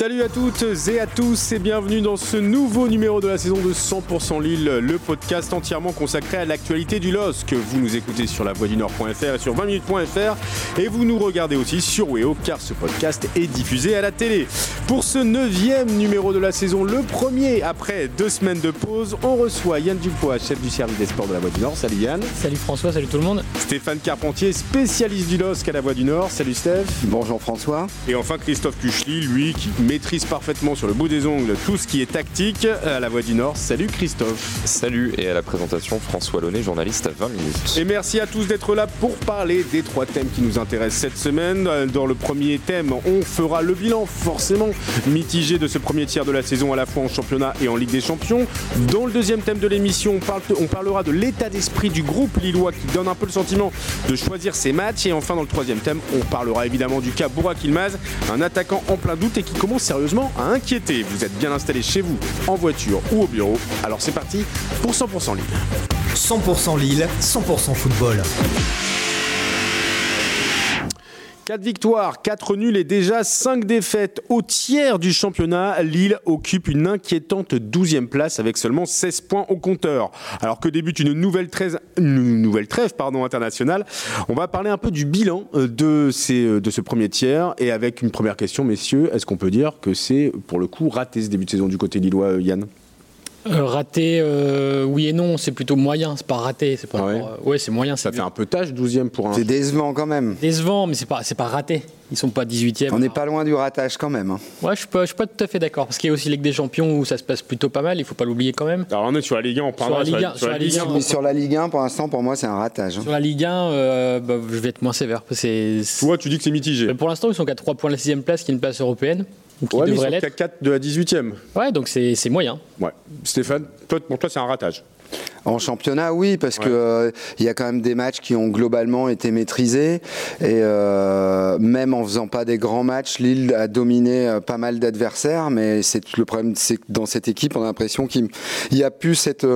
Salut à toutes et à tous et bienvenue dans ce nouveau numéro de la saison de 100% Lille, le podcast entièrement consacré à l'actualité du LOSC. Vous nous écoutez sur la du Nord.fr et sur 20minutes.fr et vous nous regardez aussi sur Weo car ce podcast est diffusé à la télé. Pour ce neuvième numéro de la saison, le premier après deux semaines de pause, on reçoit Yann Dupois, chef du service des sports de la Voix du Nord. Salut Yann. Salut François, salut tout le monde. Stéphane Carpentier, spécialiste du LOSC à la Voix du Nord. Salut Steph. Bonjour François. Et enfin Christophe Cuchely, lui qui maîtrise parfaitement sur le bout des ongles tout ce qui est tactique à la Voix du Nord. Salut Christophe. Salut et à la présentation François Launay, journaliste à 20 minutes. Et merci à tous d'être là pour parler des trois thèmes qui nous intéressent cette semaine. Dans le premier thème, on fera le bilan forcément mitigé de ce premier tiers de la saison à la fois en championnat et en Ligue des Champions. Dans le deuxième thème de l'émission, on, parle, on parlera de l'état d'esprit du groupe lillois qui donne un peu le sentiment de choisir ses matchs. Et enfin, dans le troisième thème, on parlera évidemment du cas Bourak Ilmaz, un attaquant en plein doute et qui commence sérieusement à inquiéter. Vous êtes bien installé chez vous, en voiture ou au bureau. Alors c'est parti pour 100% Lille. 100% Lille, 100% football. 4 victoires, 4 nuls et déjà 5 défaites. Au tiers du championnat, Lille occupe une inquiétante 12e place avec seulement 16 points au compteur. Alors que débute une nouvelle trêve, internationale, on va parler un peu du bilan euh, de, euh, de ce premier tiers. Et avec une première question, messieurs, est-ce qu'on peut dire que c'est pour le coup raté ce début de saison du côté lillois, euh, Yann? Euh, raté, euh, oui et non, c'est plutôt moyen, c'est pas raté. C'est pas, Ah ouais. euh, ouais, c'est moyen. Ça c'est fait un peu tâche, 12e pour un. C'est décevant quand même. décevant, mais c'est pas, c'est pas raté. Ils sont pas 18e. On n'est pas loin du ratage quand même. hein. Ouais, je suis pas, je suis pas tout à fait d'accord. Parce qu'il y a aussi Ligue des Champions où ça se passe plutôt pas mal, il faut pas l'oublier quand même. Alors on est sur la Ligue 1, on parlera Sur la Ligue 1, sur la Ligue 1. Mais sur la Ligue 1, pour l'instant, pour moi, c'est un ratage. hein. Sur la Ligue 1, euh, bah, je vais être moins sévère. C'est, Toi, tu dis que c'est mitigé. Mais pour l'instant, ils sont qu'à 3 points de la 6 place, qui est une place européenne. Ou qui Ouais, mais ils devrait sont l'être. qu'à 4 de la 18e. Ouais, donc c'est, c'est moyen. Ouais. Stéphane, toi, pour toi, c'est un ratage. En championnat, oui, parce que euh, il y a quand même des matchs qui ont globalement été maîtrisés. Et euh, même en faisant pas des grands matchs, Lille a dominé euh, pas mal d'adversaires. Mais c'est le problème, c'est que dans cette équipe, on a l'impression qu'il n'y a plus cette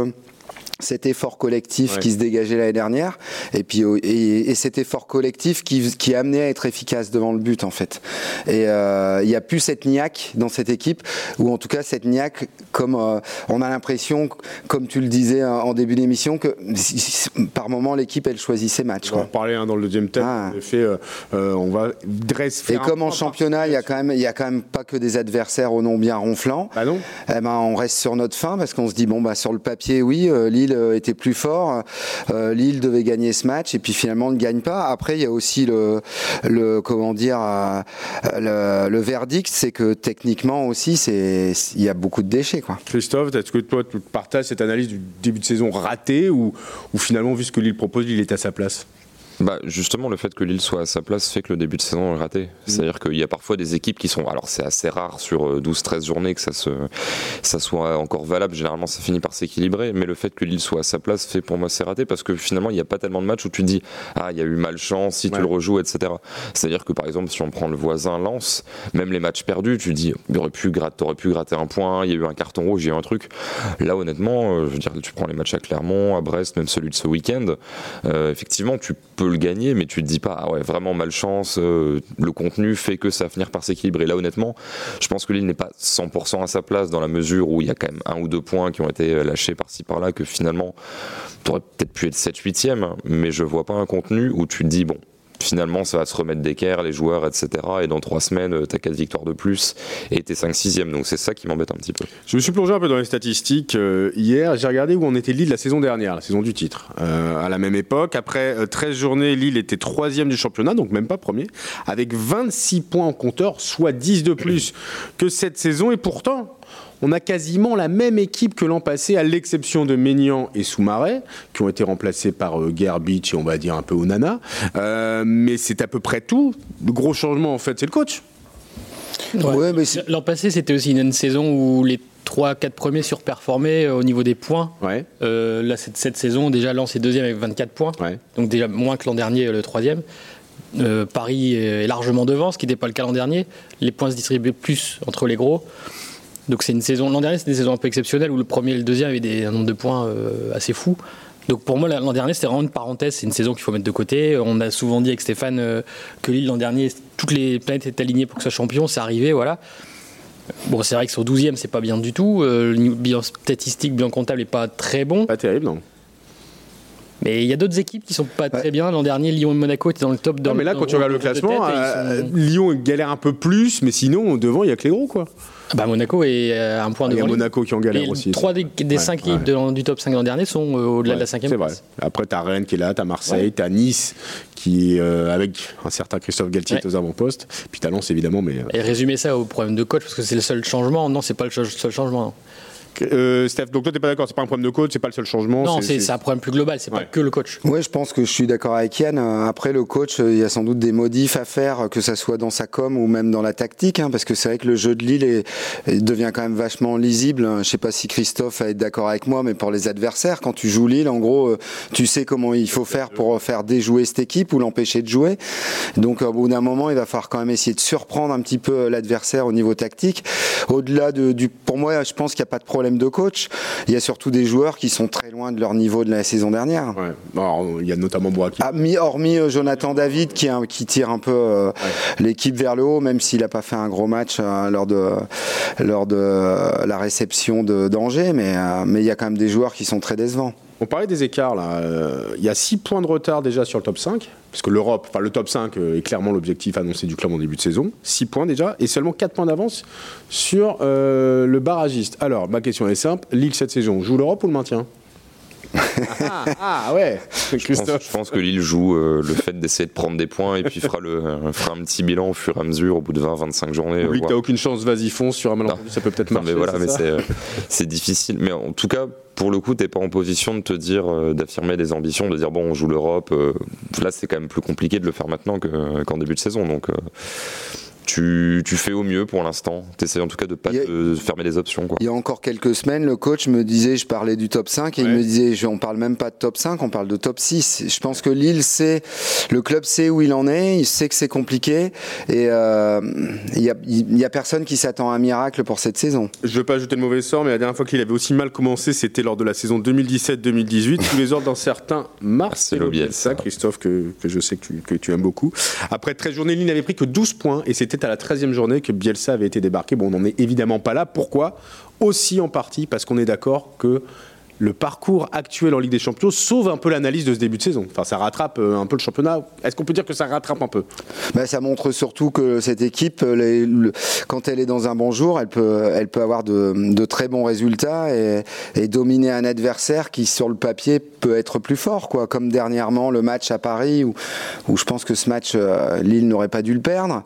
cet effort collectif Ouais. qui se dégageait l'année dernière et puis euh, et, et cet effort collectif qui, qui a amené à être efficace devant le but en fait et euh, il n'y a plus cette niaque dans cette équipe ou en tout cas cette niaque comme euh, on a l'impression comme tu le disais en début d'émission que par moment l'équipe elle choisit ses matchs On va en quoi. reparler hein, dans le deuxième thème. Ah. En effet, euh, euh, on va dresser. et comme en championnat, il y a quand même, il y a quand même pas que des adversaires au nom bien ronflants. Bah non. Eh ben, on reste sur notre fin parce qu'on se dit bon bah sur le papier oui euh, Lille euh, était plus fort, euh, Lille devait gagner ce match et puis finalement ne gagne pas. Après il y a aussi le, comment dire euh, le, verdict c'est que techniquement aussi c'est il y a beaucoup de déchets quoi. Christophe, est-ce que toi, tu partages cette analyse du début de saison raté ou, ou finalement, vu ce que Lille propose, Lille est à sa place? Bah justement, le fait que Lille soit à sa place fait que le début de saison est raté. C'est-à-dire qu'il y a parfois des équipes qui sont. Alors c'est assez rare sur euh, 12-13 journées que ça, se, ça soit encore valable. Généralement, ça finit par s'équilibrer. Mais le fait que Lille soit à sa place fait pour moi c'est raté parce que finalement, il n'y a pas tellement de matchs où tu dis Ah, il y a eu malchance, si Ouais. tu le rejoues, etc. C'est-à-dire que par exemple, si on prend le voisin Lens, même les matchs perdus, tu dis Il aurait pu gratter, T'aurais pu gratter un point, il y a eu un carton rouge, il y a eu un truc. Là, honnêtement, euh, je veux dire, tu prends les matchs à Clermont, à Brest, même celui de ce week-end. euh, effectivement, tu peux le gagner, mais tu te dis pas, ah ouais, vraiment malchance, euh, le contenu fait que ça va finir par s'équilibrer. Là, honnêtement, je pense que Lille n'est pas 100% à sa place dans la mesure où il y a quand même un ou deux points qui ont été euh, lâchés par-ci par-là, que finalement, tu aurais peut-être pu être 7-8e, mais je vois pas un contenu où tu te dis, bon, finalement ça va se remettre d'équerre, les joueurs, etc. Et dans trois semaines, tu as quatre victoires de plus et t'es 5-6e. Donc c'est ça qui m'embête un petit peu. Je me suis plongé un peu dans les statistiques euh, hier. J'ai regardé où on était Lille la saison dernière, la saison du titre. Euh, à la même époque, après euh, 13 journées, Lille était troisième du championnat, donc même pas premier, avec 26 points en compteur, soit 10 de plus que cette saison. Et pourtant, on a quasiment la même équipe que l'an passé, à l'exception de Maignan et Soumaré, qui ont été remplacés par euh, Gerbich et on va dire un peu Onana. Euh, mais c'est à peu près tout. Le gros changement, en fait, c'est le coach. Ouais, mais c'est- L'an passé, c'était aussi une saison où les 3-4 premiers surperformaient euh, au niveau des points. Ouais. Euh, là, cette, cette saison, déjà, Lens est deuxième avec 24 points. Ouais. Donc déjà moins que l'an dernier, le troisième. Euh, Paris est largement devant, ce qui n'était pas le cas l'an dernier. Les points se distribuaient plus entre les gros. Donc c'est une saison. L'an dernier, c'était une saison un peu exceptionnelle où le premier et le deuxième avaient des, un nombre de points euh, assez fou. Donc pour moi, l'an dernier, c'était vraiment une parenthèse. C'est une saison qu'il faut mettre de côté. On a souvent dit avec Stéphane euh, que Lille, l'an dernier, toutes les planètes étaient alignées pour que ce soit champion. C'est arrivé, voilà. Bon, c'est vrai que sur 12e, c'est pas bien du tout. Euh, le bilan statistique, bilan comptable n'est pas très bon. Pas terrible, non. Mais il y a d'autres équipes qui sont pas très bien. L'an dernier, Lyon et Monaco étaient dans le top. Dans Non, mais là, quand tu regardes le classement, tête, euh, sont- Lyon galère un peu plus, mais sinon, devant, il y a que les gros, quoi. Bah, Monaco est euh, un point Il y a. Monaco qui en galère aussi. Trois des, des Ouais, cinq ouais. équipes de- du top 5 l'an dernier sont euh, au-delà de la cinquième C'est vrai. Après, t'as Rennes qui est là, t'as Marseille, t'as Nice qui est euh, avec un certain Christophe Galtier Ouais. aux avant-postes. Puis t'as Lens, évidemment, mais. Et résumer ça au problème de coach, parce que c'est le seul changement. Non, c'est pas le seul changement. Euh, Steph, donc toi, t'es pas d'accord, c'est pas un problème de coach, c'est pas le seul changement. Non, c'est un problème plus global. C'est pas Ouais. que le coach. Ouais, je pense que je suis d'accord avec Yann. Euh, Après, le coach, euh, il y a sans doute des modifs à faire, que ça soit dans sa com ou même dans la tactique, hein, parce que c'est vrai que le jeu de Lille est- devient quand même vachement lisible. Je sais pas si Christophe va être d'accord avec moi, mais pour les adversaires, quand tu joues Lille, en gros, euh, tu sais comment il faut faire pour faire déjouer cette équipe ou l'empêcher de jouer. Donc, au bout d'un moment, il va falloir quand même essayer de surprendre un petit peu l'adversaire au niveau tactique. Au-delà de, du, pour moi, je pense qu'il n'y a pas de problème de coach. Il y a surtout des joueurs qui sont très loin de leur niveau de la saison dernière. Ouais. Alors, il y a notamment Boaki. Ah, mis- hormis euh, Jonathan David qui, qui tire un peu euh, l'équipe vers le haut, même s'il n'a pas fait un gros match euh, lors de, lors de la réception de d'Angers, mais mais il y a quand même des joueurs qui sont très décevants. On parlait des écarts là. Euh, Il y a 6 points de retard déjà sur le top 5, puisque l'Europe, enfin le top 5 euh, est clairement l'objectif annoncé du club en début de saison. 6 points déjà, et seulement 4 points d'avance sur euh, le barragiste. Alors, ma question est simple Lille cette saison, joue l'Europe ou le maintien? Ah, ah, ouais, Je pense, Christophe. je pense que Lille joue euh, le fait d'essayer de prendre des points et puis fera, le, euh, fera un petit bilan au fur et à mesure au bout de 20-25 journées. Oublie que t'as aucune chance, vas-y fonce sur un malentendu, ça peut peut-être Non, marcher. mais voilà, mais c'est euh, c'est difficile. Mais en tout cas, pour le coup, t'es pas en position de te dire, euh, d'affirmer des ambitions, de dire bon, on joue l'Europe. euh, là, c'est quand même plus compliqué de le faire maintenant que- qu'en début de saison. Donc, euh, tu, tu fais au mieux pour l'instant. T'essayes en tout cas de pas a- te fermer des options. Quoi. Il y a encore quelques semaines, le coach me disait, je parlais du top 5 et il me disait, je, on parle même pas de top 5, on parle de top 6. Je pense que Lille sait, le club sait où il en est, il sait que c'est compliqué et euh, il y, a, il y a personne qui s'attend à un miracle pour cette saison. Je veux pas ajouter le mauvais sort, mais la dernière fois qu'il avait aussi mal commencé, c'était lors de la saison 2017-2018, sous les ordres d'un certain Marcelo Bielsa, Bielsa. Christophe, que, que je sais que tu, que tu aimes beaucoup. Après 13 journées, Lille n'avait pris que 12 points, et c'était à la 13e journée que Bielsa avait été débarqué. Bon, on n'en est évidemment pas là. Pourquoi? Aussi en partie parce qu'on est d'accord que le parcours actuel en Ligue des Champions sauve un peu l'analyse de ce début de saison. Enfin, ça rattrape euh, un peu le championnat. Est-ce qu'on peut dire que ça rattrape un peu? Ben, ça montre surtout que cette équipe, euh, quand elle est dans un bon jour, elle peut, avoir de, très bons résultats et, et dominer un adversaire qui, sur le papier, peut être plus fort. Quoi. Comme dernièrement le match à Paris, où, je pense que ce match, euh, Lille n'aurait pas dû le perdre.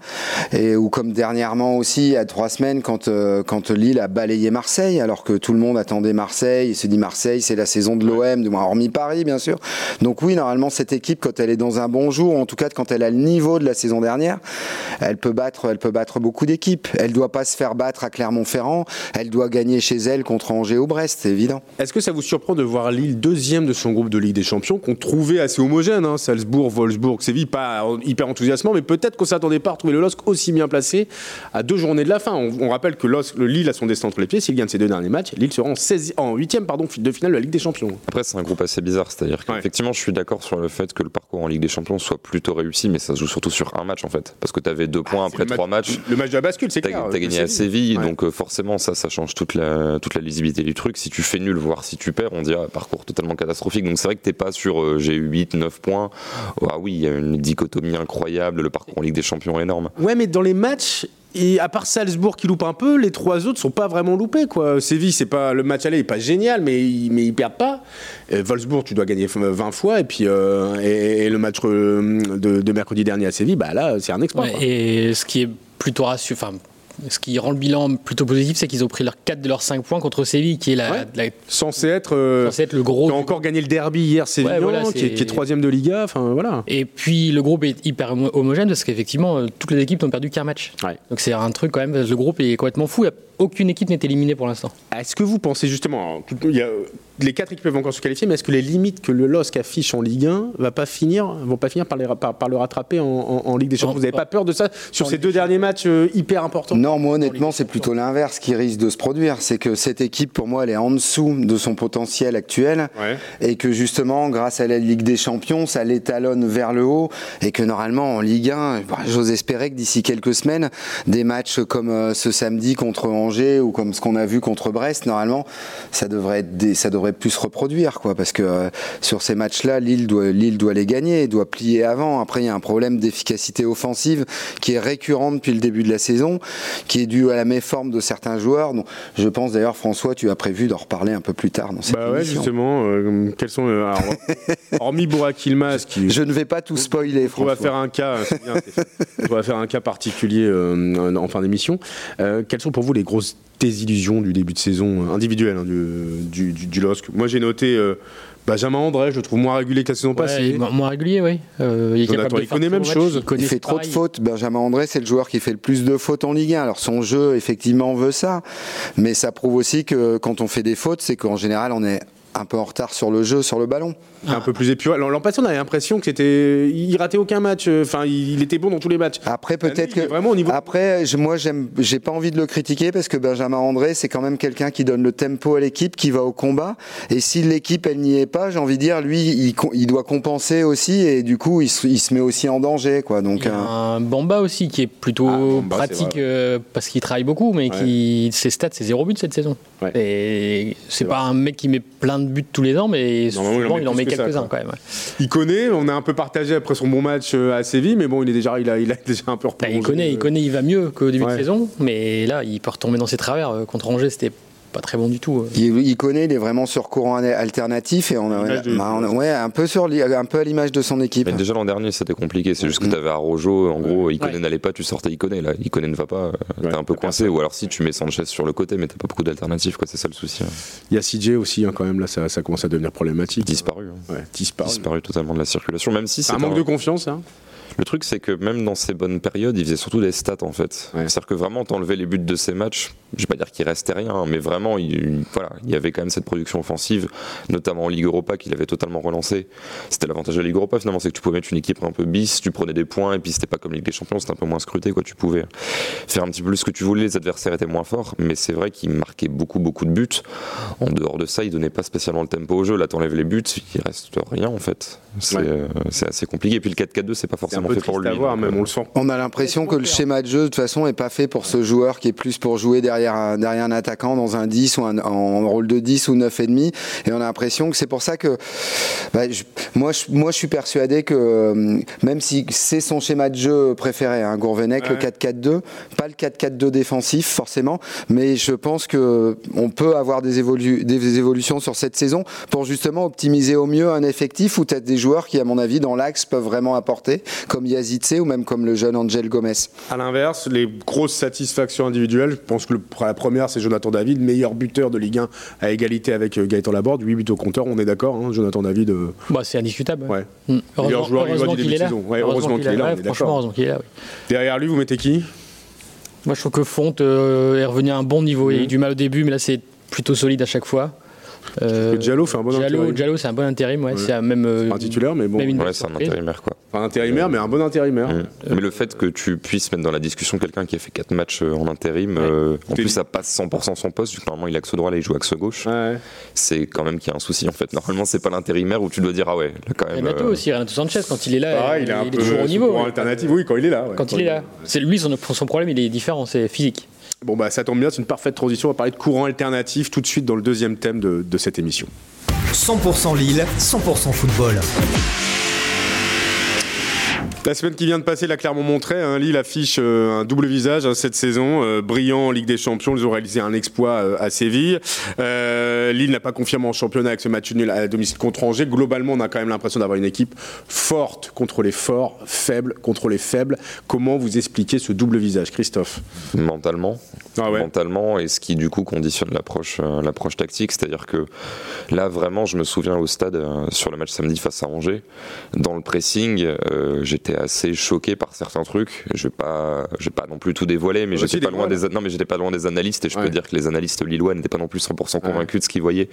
Et ou comme dernièrement aussi, il y a trois semaines, quand, quand Lille a balayé Marseille, alors que tout le monde attendait Marseille, il se dit Marseille, c'est la saison de l'OM, hormis Paris, bien sûr. Donc oui, normalement, cette équipe, quand elle est dans un bon jour, en tout cas quand elle a le niveau de la saison dernière, elle peut battre, elle peut battre beaucoup d'équipes. Elle doit pas se faire battre à Clermont-Ferrand. Elle doit gagner chez elle contre Angers ou Brest, c'est évident. Est-ce que ça vous surprend de voir Lille deuxième de son groupe de Ligue des Champions, qu'on trouvait assez homogène, hein, Salzbourg, Wolfsburg, Séville, pas hyper enthousiasmant, mais peut-être qu'on s'attendait pas à retrouver le LOSC aussi bien placé à deux journées de la fin. On, on rappelle que LOSC, le Lille a son destin entre les pieds, s'il gagne ses deux derniers matchs, Lille sera en, 16, en 8 pardon, de finale de la Ligue des Champions. Après, c'est un groupe assez bizarre. C'est-à-dire Ouais. qu'effectivement, je suis d'accord sur le fait que le parcours en Ligue des Champions soit plutôt réussi, mais ça se joue surtout sur un match en fait. Parce que tu avais deux points Ah, c'est après trois match- matchs. Le match de la bascule, c'est clair. t'as de gagné à Séville, Ouais. donc euh, forcément ça, ça change toute la, toute la lisibilité du truc. Si tu fais nul, voire si tu perds, on dirait un parcours totalement catastrophique. Donc c'est vrai que t'es pas sur euh, j'ai eu 8, 9 points. Ah oui, il y a une dichotomie incroyable, le parcours en Ligue des Champions est énorme. Ouais, mais dans les matchs, et à part Salzbourg qui loupe un peu, les trois autres sont pas vraiment loupés. Quoi. Séville, c'est pas le match aller est pas génial, mais ils, mais ils perdent pas. Euh, Wolfsburg, tu dois gagner 20 fois, et puis euh, et, et le match euh, de, de mercredi dernier à Séville, bah là, c'est un exploit. Ouais, et ce qui est plutôt rassurant, enfin, ce qui rend le bilan plutôt positif, c'est qu'ils ont pris leurs 4 de leurs 5 points contre Séville, qui est la, Ouais. la- Censé être, euh, censé être le gros. qui a encore gagné le derby hier, Sévillan, Ouais, voilà, qui, est, troisième de Liga. Enfin voilà. Et puis le groupe est hyper homo- homogène parce qu'effectivement, euh, toutes les équipes n'ont perdu qu'un match. Ouais. Donc c'est un truc quand même, le groupe est complètement fou. Il y a aucune équipe n'est éliminée pour l'instant. Est-ce que vous pensez justement, il y a, les quatre équipes peuvent encore se qualifier, mais est-ce que les limites que le LOSC affiche en Ligue 1 va pas finir, vont pas finir par, les, par, le rattraper en, Ligue des Champions? Vous n'avez pas peur de ça sur ces deux derniers matchs euh, hyper importants? Non, moi honnêtement, c'est plutôt l'inverse qui risque de se produire. C'est que cette équipe, pour moi, elle est en dessous de son potentiel actuel, et que justement, grâce à la Ligue des Champions, ça l'étalonne vers le haut, et que normalement en Ligue 1, bah, j'ose espérer que d'ici quelques semaines, des matchs comme euh, ce samedi contre Angers ou comme ce qu'on a vu contre Brest, normalement, ça devrait être ça devrait plus se reproduire, quoi, parce que euh, sur ces matchs-là, Lille doit, Lille doit les gagner, doit plier avant. Après, il y a un problème d'efficacité offensive qui est récurrent depuis le début de la saison, qui est dû à la méforme de certains joueurs. Donc, je pense d'ailleurs, François, tu as prévu d'en reparler un peu plus tard dans cette bah ouais, justement, euh, quels sont hormis Burak Ilmaz qui je ne vais pas tout spoiler. On va faire un cas, bien, on va faire un cas particulier en fin d'émission. quelles sont pour vous les grosses désillusions du début de saison individuelle hein, du, du, LOSC Moi, j'ai noté. Euh, Benjamin André, je le trouve moins régulier que la saison passée. Moins régulier, oui. Euh, il, il connaît même chose. Il, fait trop de fautes. Benjamin André, c'est le joueur qui fait le plus de fautes en Ligue 1. Alors son jeu, effectivement, veut ça. Mais ça prouve aussi que quand on fait des fautes, c'est qu'en général, on est un peu en retard sur le jeu, sur le ballon. Un peu plus épuré. L'an passé, on avait l'impression que c'était, il ratait aucun match. Euh, enfin, il était bon dans tous les matchs. Après, peut-être que vraiment au niveau. Après, moi, j'aime, j'ai pas envie de le critiquer parce que Benjamin André, c'est quand même quelqu'un qui donne le tempo à l'équipe, qui va au combat. Et si l'équipe elle n'y est pas, j'ai envie de dire, lui, il, il, doit compenser aussi et du coup, il se, il se met aussi en danger, quoi. Donc il y a un Bamba aussi qui est plutôt ah, pratique euh, parce qu'il travaille beaucoup, mais qui ses stats, c'est zéro but cette saison. Et c'est pas un mec qui met plein de buts tous les ans, mais souvent il en met quelques-uns quand même. Il connaît, on a un peu partagé après son bon match euh, à Séville, mais bon, il est déjà, il a, il a déjà un peu replongé. Bah, il connaît, il connaît, il va mieux qu'au début de saison, mais là, il peut retomber dans ses travers. Euh, contre Angers, c'était pas très bon du tout. Euh. Il, connaît, il est vraiment sur courant alternatif et on a, bah, ouais, un peu sur un peu à l'image de son équipe. Mais déjà l'an dernier c'était compliqué, c'est juste que mm. tu avais Arrojo, en gros, Iconé n'allait pas, tu sortais Iconé là, Iconé ne va pas, t'es un peu coincé ou alors si tu mets Sanchez sur le côté mais t'as pas beaucoup d'alternatives quoi, c'est ça le souci. Hein. Il y a CJ aussi hein, quand même là, ça, ça, commence à devenir problématique. Disparu. Hein. disparu. Disparu totalement de la circulation, même si c'est un manque de confiance. Hein. Le truc, c'est que même dans ces bonnes périodes, il faisait surtout des stats en fait. C'est-à-dire que vraiment, t'enlevais les buts de ces matchs, je vais pas dire qu'il restait rien, hein, mais vraiment, il, voilà, il y avait quand même cette production offensive, notamment en Ligue Europa, qu'il avait totalement relancé. C'était l'avantage de la Ligue Europa finalement, c'est que tu pouvais mettre une équipe un peu bis, tu prenais des points, et puis c'était pas comme Ligue des Champions, c'était un peu moins scruté, quoi. Tu pouvais faire un petit peu plus ce que tu voulais, les adversaires étaient moins forts, mais c'est vrai qu'il marquait beaucoup, beaucoup de buts. En dehors de ça, il donnait pas spécialement le tempo au jeu. Là, t'enlèves les buts, il reste rien en fait. C'est euh, assez compliqué. Et puis le 4-4-2, c'est pas forcément fait pour lui on, a l'impression que le schéma de jeu, de toute façon, est pas fait pour ce joueur qui est plus pour jouer derrière un, derrière un attaquant dans un 10 ou en rôle de 10 ou 9,5. Et on a l'impression que c'est pour ça que bah, moi, je, moi, je suis persuadé que euh, même si c'est son schéma de jeu préféré, hein, Gourvenec, le 4-4-2, pas le 4-4-2 défensif forcément, mais je pense que on peut avoir des, des évolutions sur cette saison pour justement optimiser au mieux un effectif où tu as des joueurs qui, à mon avis, dans l'axe peuvent vraiment apporter, comme Yazid ou même comme le jeune Angel Gomez? À l'inverse, les grosses satisfactions individuelles, je pense que la première, c'est Jonathan David, meilleur buteur de Ligue 1 à égalité avec euh, Gaëtan Laborde, 8 buts au compteur, on est d'accord, hein, Jonathan David. Euh, bah, c'est indiscutable. Ouais. Mmh. Heureusement, heureusement qu'il est, là. heureusement qu'il est là. franchement, heureusement qu'il est là. Derrière lui, vous mettez qui? Moi, je trouve que Fonte euh, est revenu à un bon niveau. Il a eu mmh. du mal au début, mais là, c'est plutôt solide à chaque fois. Euh, Diallo fait un bon intérim. Diallo, c'est un bon intérim, ouais. C'est même. Euh, un titulaire, mais bon. Ouais, c'est un intérimaire, quoi. Pas intérimaire, mais un bon intérimaire. Mmh. Mais le fait que tu puisses mettre dans la discussion quelqu'un qui a fait 4 matchs euh, en intérim, euh, en plus ça passe 100% son poste, vu que normalement il a axe droit, là il joue axe gauche. C'est quand même qu'il y a un souci en fait. Normalement, c'est pas l'intérimaire où tu dois dire ah ouais, là quand même. Renato aussi, Renato Sanchez, quand il est là, ah, il, est, toujours au niveau. alternative, oui, quand il est là. Quand il est là. C'est lui, son, son problème, il est différent, c'est physique. Bon bah ça tombe bien, c'est une parfaite transition. On va parler de courant alternatif tout de suite dans le deuxième thème de, de cette émission. 100% Lille, 100% football. La semaine qui vient de passer, la clairement montré, hein, Lille affiche euh, un double visage hein, cette saison. Euh, brillant en Ligue des Champions, ils ont réalisé un exploit euh, à Séville. Lille n'a pas confirmé en championnat avec ce match nul à domicile contre Angers. Globalement, on a quand même l'impression d'avoir une équipe forte contre les forts, faible contre les faibles. Comment vous expliquez ce double visage, Christophe? Mentalement. Ah Mentalement, et ce qui du coup conditionne l'approche l'approche tactique. C'est-à-dire que là, vraiment, je me souviens au stade sur le match samedi face à Angers, dans le pressing, j'étais assez choqué par certains trucs. Je vais pas, je vais pas non plus tout dévoiler, mais j'étais pas loin des, non, mais j'étais pas loin des analystes et je peux dire que les analystes lillois n'étaient pas non plus 100% convaincus de ce qu'ils voyaient,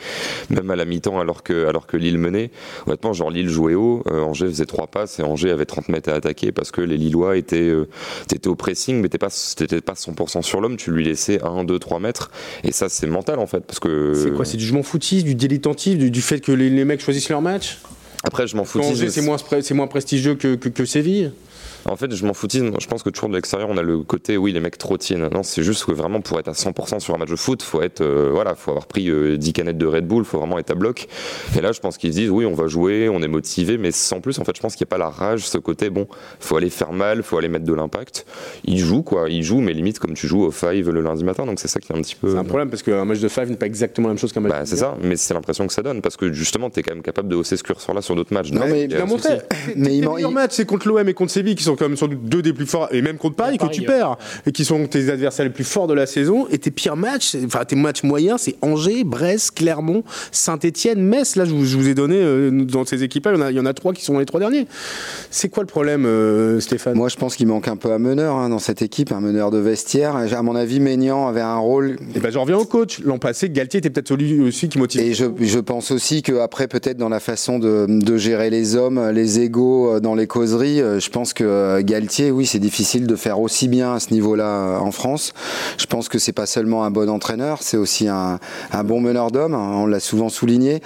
même à la mi-temps, alors que, alors que Lille menait. Honnêtement, genre Lille jouait haut, euh, Angers faisait trois passes et Angers avait 30 mètres à attaquer parce que les Lillois étaient, euh, au pressing, mais t'étais pas, pas 100% sur l'homme, tu lui laissais 1, 2, 3 mètres et ça c'est mental en fait parce que. C'est quoi C'est du jugement foutiste, du dilettantisme, du, du fait que les, les mecs choisissent leur match? Après, je m'en fous. C'est moins, prestigieux que, que, que Séville En fait, je m'en foutise. Je pense que toujours de l'extérieur, on a le côté, oui, les mecs trop tiennent. Non, c'est juste que vraiment, pour être à 100% sur un match de foot, faut être, euh, voilà, faut avoir pris euh, 10 canettes de Red Bull, faut vraiment être à bloc. Et là, je pense qu'ils se disent, oui, on va jouer, on est motivé, mais sans plus, en fait, je pense qu'il n'y a pas la rage, ce côté, bon, faut aller faire mal, faut aller mettre de l'impact. Ils jouent, quoi, ils jouent, mais limite comme tu joues au five le lundi matin, donc c'est ça qui est un petit peu. C'est un problème parce qu'un match de five n'est pas exactement la même chose qu'un match Bah, de c'est ça, mais c'est l'impression que ça donne, parce que justement, tu es quand même capable de hausser ce curseur-là sur d'autres matchs. Non, mais il y a Bien un montré. Mais il meilleurs matchs, c'est contre l'OM et contre Séville, qui sont quand même sans doute deux des plus forts, et même contre Paris, que tu ouais. perds, et qui sont tes adversaires les plus forts de la saison. Et tes pires matchs, enfin tes matchs moyens, c'est Angers, Brest, Clermont, Saint-Etienne, Metz. Là, je vous, je vous ai donné, euh, dans ces équipes-là, il y en a- il y, en a trois qui sont les trois derniers. C'est quoi le problème, euh, Stéphane? Moi, je pense qu'il manque un peu un meneur hein, dans cette équipe, un meneur de vestiaire. À mon avis, Maignan avait un rôle. Et ben, je reviens au coach. L'an passé, Galtier était peut-être celui aussi qui motive. Et je, je pense aussi qu'après, peut-être dans la façon de, de gérer les hommes, les égaux euh, dans les causeries, je pense que euh, Galtier, oui, c'est difficile de faire aussi bien à ce niveau-là euh, en France. Je pense que c'est pas seulement un bon entraîneur, c'est aussi un, un bon meneur d'hommes. hein, On l'a souvent souligné.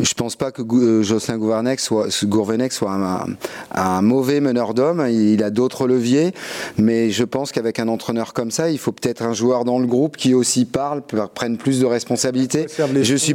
Je pense pas que euh, Jocelyn Gourvenec soit, Gourvenec soit un, un mauvais meneur d'hommes. Il a d'autres leviers, mais je pense qu'avec un entraîneur comme ça, il faut peut-être un joueur dans le groupe qui aussi parle, prenne plus de responsabilités. Je suis.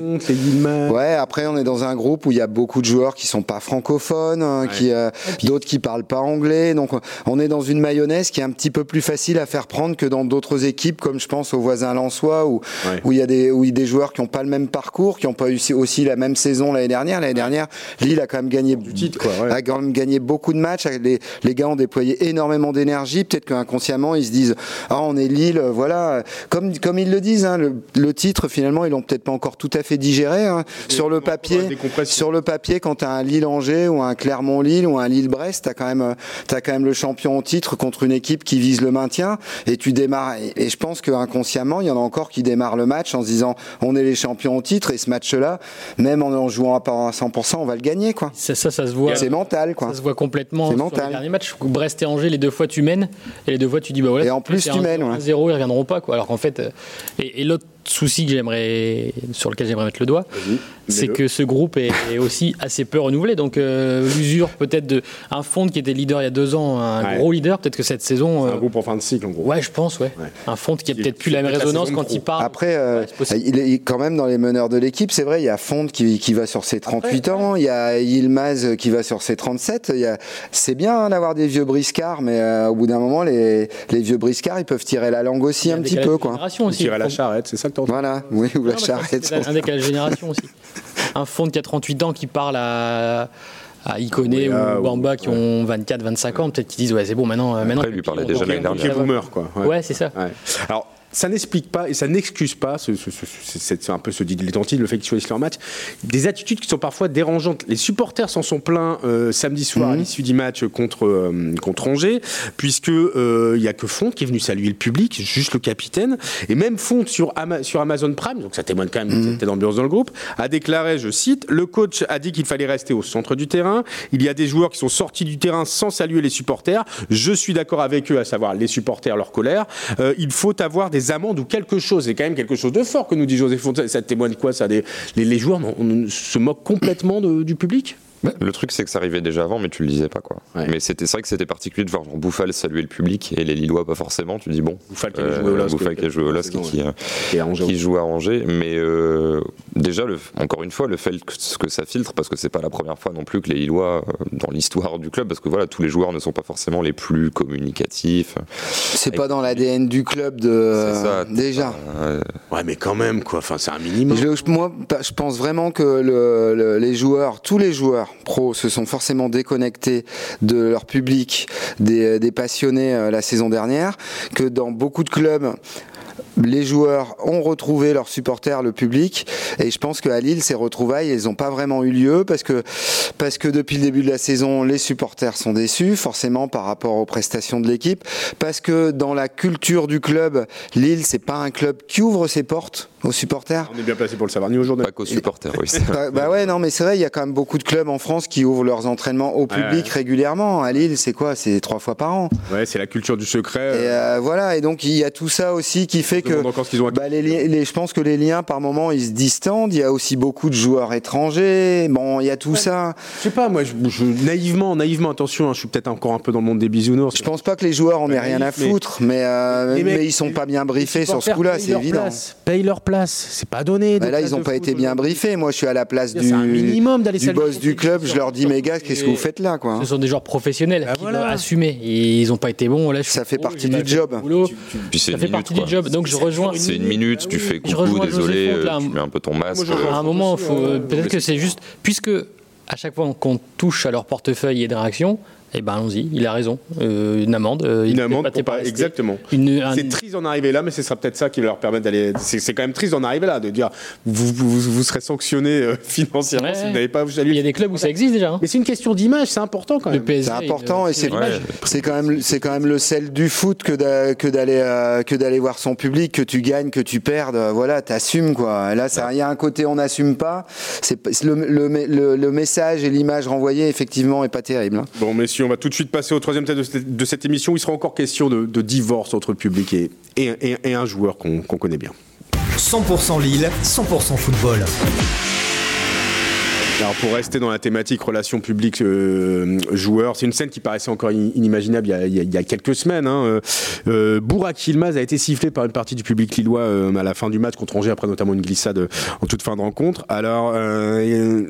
Ouais, après on est dans un groupe où il y a beaucoup de joueurs qui sont pas francophones, hein, qui euh, d'autres qui parlent pas anglais. Donc on est dans une mayonnaise qui est un petit peu plus facile à faire prendre que dans d'autres équipes, comme je pense aux voisins lensois, où Ouais. où il y a des où il y a des joueurs qui ont pas le même parcours, qui ont pas eu aussi- la même saison l'année dernière. L'année dernière, Lille a quand même gagné Du titre, quoi, ouais. a quand même gagné beaucoup de matchs. Les, les gars ont déployé énormément d'énergie. Peut-être qu'inconsciemment, ils se disent Ah, on est Lille, euh, voilà. Comme, comme ils le disent, hein, le, le titre, finalement, ils l'ont peut-être pas encore tout à fait digéré. hein. Sur le papier, sur le papier, quand tu as un Lille-Angers ou un Clermont-Lille ou un Lille-Brest, tu as, quand même, quand même le champion au titre contre une équipe qui vise le maintien. Et tu démarres. Et, et je pense qu'inconsciemment, il y en a encore qui démarrent le match en se disant On est les champions au titre. Et ce match-là, même en en jouant à pas à 100%, on va le gagner. quoi. Ça, ça, ça se voit. C'est mental. quoi. Ça se voit complètement C'est mental. les derniers matchs. Brest et Angers, les deux fois tu mènes, et les deux fois tu dis bah voilà. Et en plus, c'est tu un- mènes, ouais. un 0 ils reviendront pas quoi. Alors qu'en fait, euh, et, et l'autre souci que j'aimerais, sur lequel j'aimerais mettre le doigt, c'est que ce groupe est, est aussi assez peu renouvelé. Donc euh, l'usure peut-être de un fond qui était leader il y a deux ans, un Ouais. gros leader, peut-être que cette saison. Un euh, groupe en fin de cycle, en gros. Ouais, je pense, ouais. Ouais. Un fond qui a peut-être plus la même la résonance quand pro. il parle. Après, euh, Ouais, il est quand même dans les meneurs de l'équipe, c'est vrai, il y a Fonte qui, qui va sur ses 38 ans, il y a Yilmaz qui va sur ses 37. il y a- C'est bien hein, d'avoir des vieux briscards, mais euh, au bout d'un moment, les, les vieux briscards, ils peuvent tirer la langue aussi un petit peu. Quoi. génération aussi. Tirer la charrette, c'est ça Voilà, oui, ou la Non, charrette. c'est Un décalage de génération aussi. Un fond qui a 38 ans qui parle à, à Ikoné Ah, ou Bamba qui ont 24, 25 ans, peut-être qu'ils disent ouais c'est bon maintenant. euh, maintenant Après, il lui parlait déjà l'année Qui dernière. va. boomer, quoi. Ouais, c'est ça. Ouais. Alors, ça n'explique pas et ça n'excuse pas, ce, ce- ce- ce- c'est un peu ce dilettantisme, le fait qu'ils choisissent leur match, des attitudes qui sont parfois dérangeantes. Les supporters s'en sont plaints euh, samedi soir Mhm. à l'issue du match contre, euh, contre Angers, puisque euh, il y a que Fonte qui est venu saluer le public, juste le capitaine, et même Fonte sur, Ama- sur Amazon Prime, donc ça témoigne quand même Mhm. de cette ambiance dans le groupe, a déclaré, je cite, le coach a dit qu'il fallait rester au centre du terrain, il y a des joueurs qui sont sortis du terrain sans saluer les supporters, je suis d'accord avec eux, à savoir les supporters, leur colère, Euh, il faut avoir des amendes ou quelque chose, c'est quand même quelque chose de fort que nous dit José Fonte, ça témoigne quoi ça des, les, joueurs se moquent complètement du public? Le truc, c'est que ça arrivait déjà avant, mais tu le disais pas, quoi. Ouais. Mais c'était c'est vrai que c'était particulier de voir genre Bouffal saluer le public et les Lillois pas forcément. Tu dis bon, Bouffal qui joué au euh, LOSC, Bouffal qui a joué au LOSC et qui, euh, Angers qui joue à Angers. Mais euh, déjà, le, encore une fois, le fait que, que ça filtre, parce que c'est pas la première fois non plus que les Lillois, euh, dans l'histoire du club, parce que voilà, tous les joueurs ne sont pas forcément les plus communicatifs. C'est pas dans l'ADN du club de. C'est ça. déjà. Euh, Ouais, mais quand même, quoi. Enfin, c'est un minimum. Je- je- moi, je pense vraiment que le- le- les joueurs, tous les joueurs pros, se sont forcément déconnectés de leur public, des, des passionnés euh, la saison dernière, que dans beaucoup de clubs, les joueurs ont retrouvé leurs supporters, le public, et je pense qu'à Lille, ces retrouvailles, elles n'ont pas vraiment eu lieu parce que, parce que depuis le début de la saison, les supporters sont déçus, forcément par rapport aux prestations de l'équipe, parce que dans la culture du club, Lille, c'est pas un club qui ouvre ses portes aux supporters. On est bien placé pour le savoir, ni aujourd'hui. Pas qu'aux supporters, oui. bah, bah, ouais, non, mais c'est vrai, il y a quand même beaucoup de clubs en France qui ouvrent leurs entraînements au public ouais. régulièrement. À Lille, c'est quoi? C'est trois fois par an. Ouais, c'est la culture du secret. Et euh, voilà, et donc il y a tout ça aussi qui fait que encore ce qu'ils ont bah, les, les, je pense que les liens par moment ils se distendent. Il y a aussi beaucoup de joueurs étrangers. Bon, il y a tout Ouais. ça. Je sais pas, moi, je, je- naïvement, naïvement, attention, hein, je suis peut-être encore un peu dans le monde des bisounours. Je pense pas que les joueurs en aient rien à mais- foutre, mais, euh, mais, mecs, ils sont pas bien briefés sur ce coup-là, c'est évident. place, Payent leur place, c'est pas donné. Bah là, ils ont pas foot été bien briefés. Moi, je suis à la place C'est du, un minimum d'aller du boss du club. Je leur dis, mes gars, qu'est-ce que vous faites là, quoi Ce sont des joueurs professionnels Bah qui doivent assumer. Ils n'ont pas été bons. Ça fait partie du job. Ça fait partie du job. Donc je rejoins. C'est une minute, tu fais Je coucou, désolé, euh, là. tu mets un peu ton masque. Euh, À un moment, ouais. peut-être que c'est juste puisque à chaque fois qu'on touche à leur portefeuille et des réactions, eh ben allons-y. Il a raison. Euh, une amende. euh, il Une amende pas- pour pas exactement. Un- C'est triste d'en arriver là, mais ce sera peut-être ça qui leur permet d'aller. C'est quand même triste d'en arriver là, de dire vous, vous, vous serez sanctionné euh, financièrement Ouais. si vous n'avez pas Il y a des clubs où ça existe déjà. hein. Mais c'est une question d'image, c'est important quand même. C'est important une- et c'est Ouais, quand même c'est quand même le sel du foot que d'a- que d'aller euh, que d'aller voir son public que tu gagnes que tu perdes euh, voilà t'assumes quoi Et là ça il y a un côté on n'assume pas c'est le, le- le message et l'image renvoyée effectivement est pas terrible hein. Bon, messieurs, on va tout de suite passer au troisième thème de cette, émission. Il sera encore question de, divorce entre le public et, un joueur qu'on qu'on connaît bien. 100% Lille, 100% football. Alors pour rester dans la thématique relation public-joueur, c'est une scène qui paraissait encore in- inimaginable il y a, quelques semaines. Hein. Euh, euh, a été sifflé par une partie du public lillois euh, à la fin du match contre Angers, après notamment une glissade euh, en toute fin de rencontre. Alors euh, euh,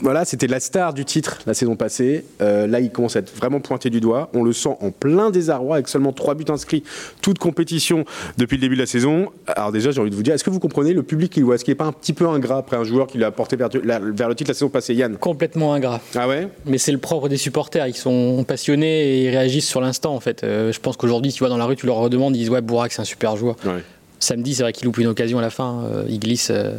voilà, c'était la star du titre la saison passée. Euh, là, il commence à être vraiment pointé du doigt. On le sent en plein désarroi avec seulement trois buts inscrits, toute compétition depuis le début de la saison. Alors déjà, j'ai envie de vous dire, est-ce que vous comprenez le public lillois? Est-ce qu'il n'est pas un petit peu ingrat après un joueur qui l'a porté vers le titre la saison passée, Yann Complètement ingrat. Ah ouais Mais c'est le propre des supporters. Ils sont passionnés et ils réagissent sur l'instant en fait. Euh, je pense qu'aujourd'hui, tu vois, dans la rue, tu leur redemandes, ils disent ouais, Bourak, c'est un super joueur. Ouais. Samedi, c'est vrai qu'il loupe une occasion à la fin. euh, il glisse. euh,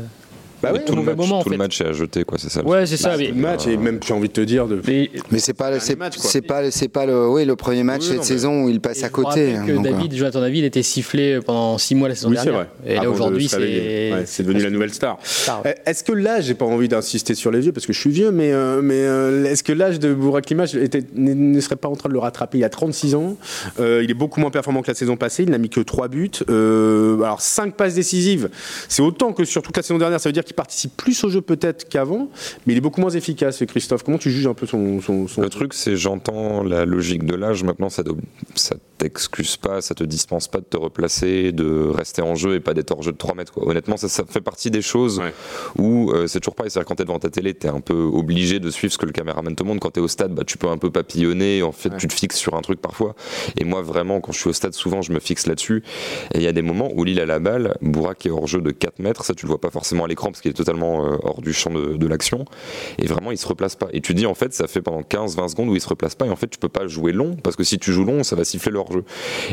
Bah ouais, tout le match, moment, en tout le fait. match est à jeter, quoi, c'est ça. le- Ouais, c'est ça. Bah, mais- le match et même j'ai envie de te dire de mais- mais c'est pas c'est quoi. c'est pas c'est pas le oui le premier match Oui, cette mais- saison où il passe à côté hein, que donc, David, Jonathan David, était sifflé pendant 6 mois la saison Oui, c'est dernière. vrai. Et là aujourd'hui, c'est. Ouais, c'est devenu la nouvelle star. Star, ouais. Euh, Est-ce que l'âge, j'ai pas envie d'insister sur les vieux parce que je suis vieux, mais, euh, mais euh, est-ce que l'âge de Bourak était- ne serait pas en train de le rattraper Il y a 36 ans? Euh, il est beaucoup moins performant que la saison passée. Il n'a mis que 3 buts. Euh, alors 5 passes décisives. C'est autant que sur toute la saison dernière. Ça veut dire qu'il participe plus au jeu peut-être qu'avant, mais il est beaucoup moins efficace. Christophe, comment tu juges un peu son, son, son- Le truc, c'est j'entends la logique de l'âge. Maintenant, ça, ça t'excuse pas, ça te dispense pas de te replacer, de rester en jeu et pas d'être hors jeu de 3 mètres. Quoi. Honnêtement, ça, ça fait partie des choses Ouais. où euh, c'est toujours pareil. C'est-à-dire quand t'es devant ta télé, t'es un peu obligé de suivre ce que le caméraman te montre. Quand t'es au stade, bah, tu peux un peu papillonner. En fait, Ouais. tu te fixes sur un truc parfois. Et moi, vraiment, quand je suis au stade, souvent, je me fixe là-dessus. Et il y a des moments où Lille a la balle, Bourak est hors jeu de 4 mètres. Ça, tu le vois pas forcément à l'écran parce qu'il est totalement euh, hors du champ de, de l'action. Et vraiment, il se replace pas. Et tu dis, en fait, ça fait pendant 15-20 secondes où il se replace pas. Et en fait, tu peux pas jouer long parce que si tu joues long, ça va siffler le hors-jeu.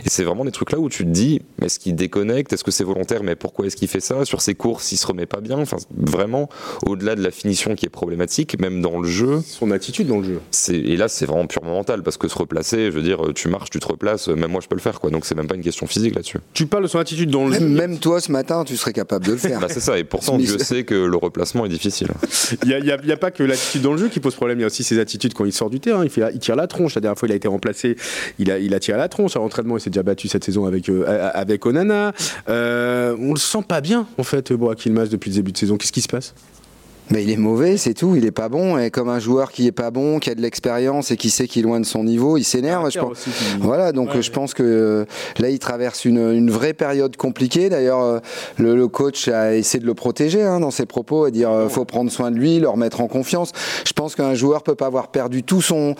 Et c'est vraiment des trucs là où tu te dis, est-ce qu'il déconnecte? Est-ce que c'est volontaire? Mais pourquoi est-ce qu'il fait ça? Sur ses courses, il se remet pas bien? Enfin, vraiment, au-delà de la finition qui est problématique, même dans le jeu, son attitude dans le jeu et là c'est vraiment purement mental parce que se replacer, je veux dire, tu marches, tu te replaces, même moi je peux le faire quoi. Donc c'est même pas une question physique là-dessus. Tu parles de son attitude dans le jeu. même, même toi ce matin tu serais capable de le faire Bah c'est ça. Et pourtant. Dieu sait que le replacement est difficile. Il n'y a, pas que l'attitude dans le jeu qui pose problème, il y a aussi ses attitudes quand il sort du terrain. Il, tire la tronche. La dernière fois, il a été remplacé, il a, tiré la tronche. À l'entraînement, il s'est déjà battu cette saison avec, euh, Onana. Euh, on le sent pas bien, en fait, Boak Yilmaz, depuis le début de saison. Qu'est-ce qui se passe? Mais il est mauvais, c'est tout. Il est pas bon. Et comme un joueur qui est pas bon, qui a de l'expérience et qui sait qu'il est loin de son niveau, il s'énerve. Je pense. Aussi, Voilà, donc Ouais, je pense que euh, là, il traverse une, une vraie période compliquée. D'ailleurs, euh, le, le coach a essayé de le protéger hein, dans ses propos et dire euh, faut prendre soin de lui, le remettre en confiance. Je pense qu'un joueur peut pas avoir perdu tout son,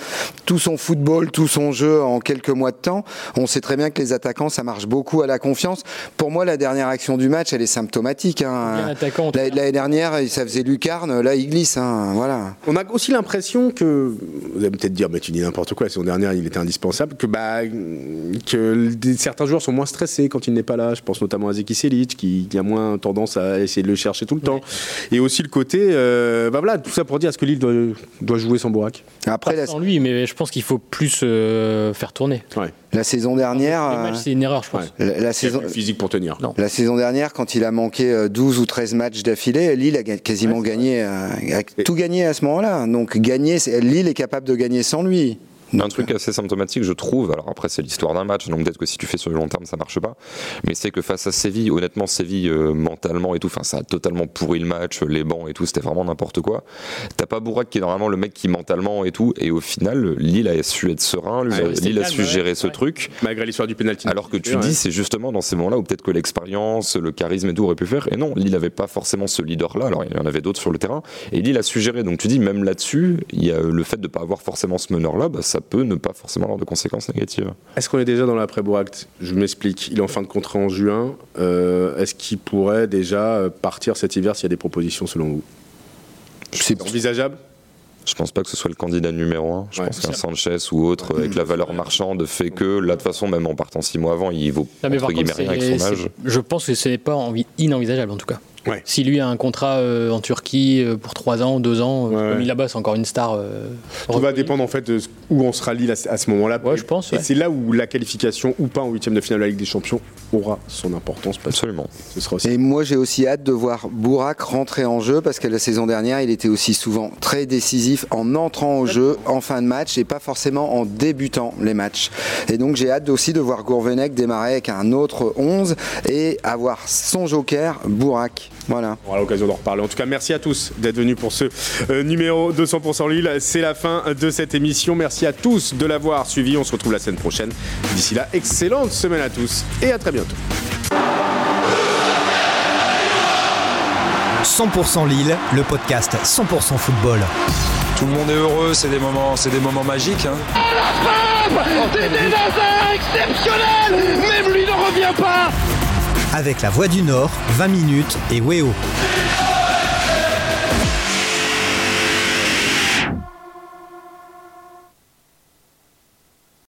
tout son football, tout son jeu en quelques mois de temps. On sait très bien que les attaquants, ça marche beaucoup à la confiance. Pour moi, la dernière action du match, elle est symptomatique. hein. L'année dernière, ça faisait Lucas. Là, il glisse. hein, voilà. On a aussi l'impression que, vous allez peut-être dire, mais tu dis n'importe quoi, la saison dernière il était indispensable, que, bah, que certains joueurs sont moins stressés quand il n'est pas là. Je pense notamment à Zeki Selic qui, qui a moins tendance à essayer de le chercher tout le temps. Et aussi le côté, euh, bah voilà, tout ça pour dire est-ce que Lille doit, doit jouer sans Bourak Après, Pas la, sans lui, mais je pense qu'il faut plus euh, faire tourner. Ouais. La saison dernière. Euh, c'est une erreur, je pense. Ouais. la, la saison. physique pour tenir. Non. La saison dernière, quand il a manqué euh, 12 ou 13 matchs d'affilée, Lille a quasiment gagné, euh, a tout gagné à ce moment-là. Donc gagner, c'est- Lille est capable de gagner sans lui. Un truc assez symptomatique, je trouve. Alors après, c'est l'histoire d'un match, donc peut-être que si tu fais sur le long terme, ça marche pas. Mais c'est que face à Séville, honnêtement, Séville euh, mentalement et tout, enfin, ça a totalement pourri le match, les bancs et tout, c'était vraiment n'importe quoi. T'as pas Bourak qui est normalement le mec qui mentalement et tout, et au final, Lille a su être serein, lui, Ouais, Lille a su ouais. gérer ce Ouais. truc. Malgré l'histoire du pénalty. Alors que tu Ouais. dis, c'est justement dans ces moments-là où peut-être que l'expérience, le charisme et tout aurait pu faire. Et non, Lille n'avait pas forcément ce leader-là. Alors il y en avait d'autres sur le terrain. Et Lille a su gérer. Donc tu dis, même là-dessus, il y a le fait de ne pas avoir forcément ce meneur-là, bah, ça peut ne pas forcément avoir de conséquences négatives. Est-ce qu'on est déjà dans l'après-Bourak Je m'explique. Il est en fin de contrat en juin. Euh, Est-ce qu'il pourrait déjà euh, partir cet hiver s'il y a des propositions selon vous? C'est envisageable? Je pense pas que ce soit le candidat numéro un. Je Ouais, pense qu'un Sanchez ou autre, avec la valeur marchande, fait que là, de toute façon, même en partant six mois avant, il vaut Non, mais entre guillemets rien avec son âge. je pense que ce n'est pas envi- inenvisageable en tout cas. Ouais. Si lui a un contrat euh, en Turquie euh, pour 3 ans, 2 ans, euh, Ouais, là-bas, c'est encore une star. euh, Tout va dépendre en fait de où on sera Lille à ce- moment-là. Ouais, je pense, Et c'est là où la qualification ou pas en huitième de finale de la Ligue des Champions aura son importance parce que Absolument. ce sera aussi. Et moi, j'ai aussi hâte de voir Bourak rentrer en jeu parce que la saison dernière, il était aussi souvent très décisif en entrant au jeu en fin de match et pas forcément en débutant les matchs. Et donc, j'ai hâte aussi de voir Gourvenec démarrer avec un autre 11 et avoir son joker, Bourak. Voilà. On aura l'occasion d'en reparler. En tout cas, merci à tous d'être venus pour ce euh, numéro 200% Lille. C'est la fin de cette émission. Merci à tous de l'avoir suivi. On se retrouve la semaine prochaine. D'ici là, excellente semaine à tous et à très bientôt. 100% Lille, le podcast 100% football. Tout le monde est heureux, c'est des moments, c'est des moments magiques. hein. C'était Nazar exceptionnel Même lui ne revient pas Avec la Voix du Nord, 20 minutes et Weo.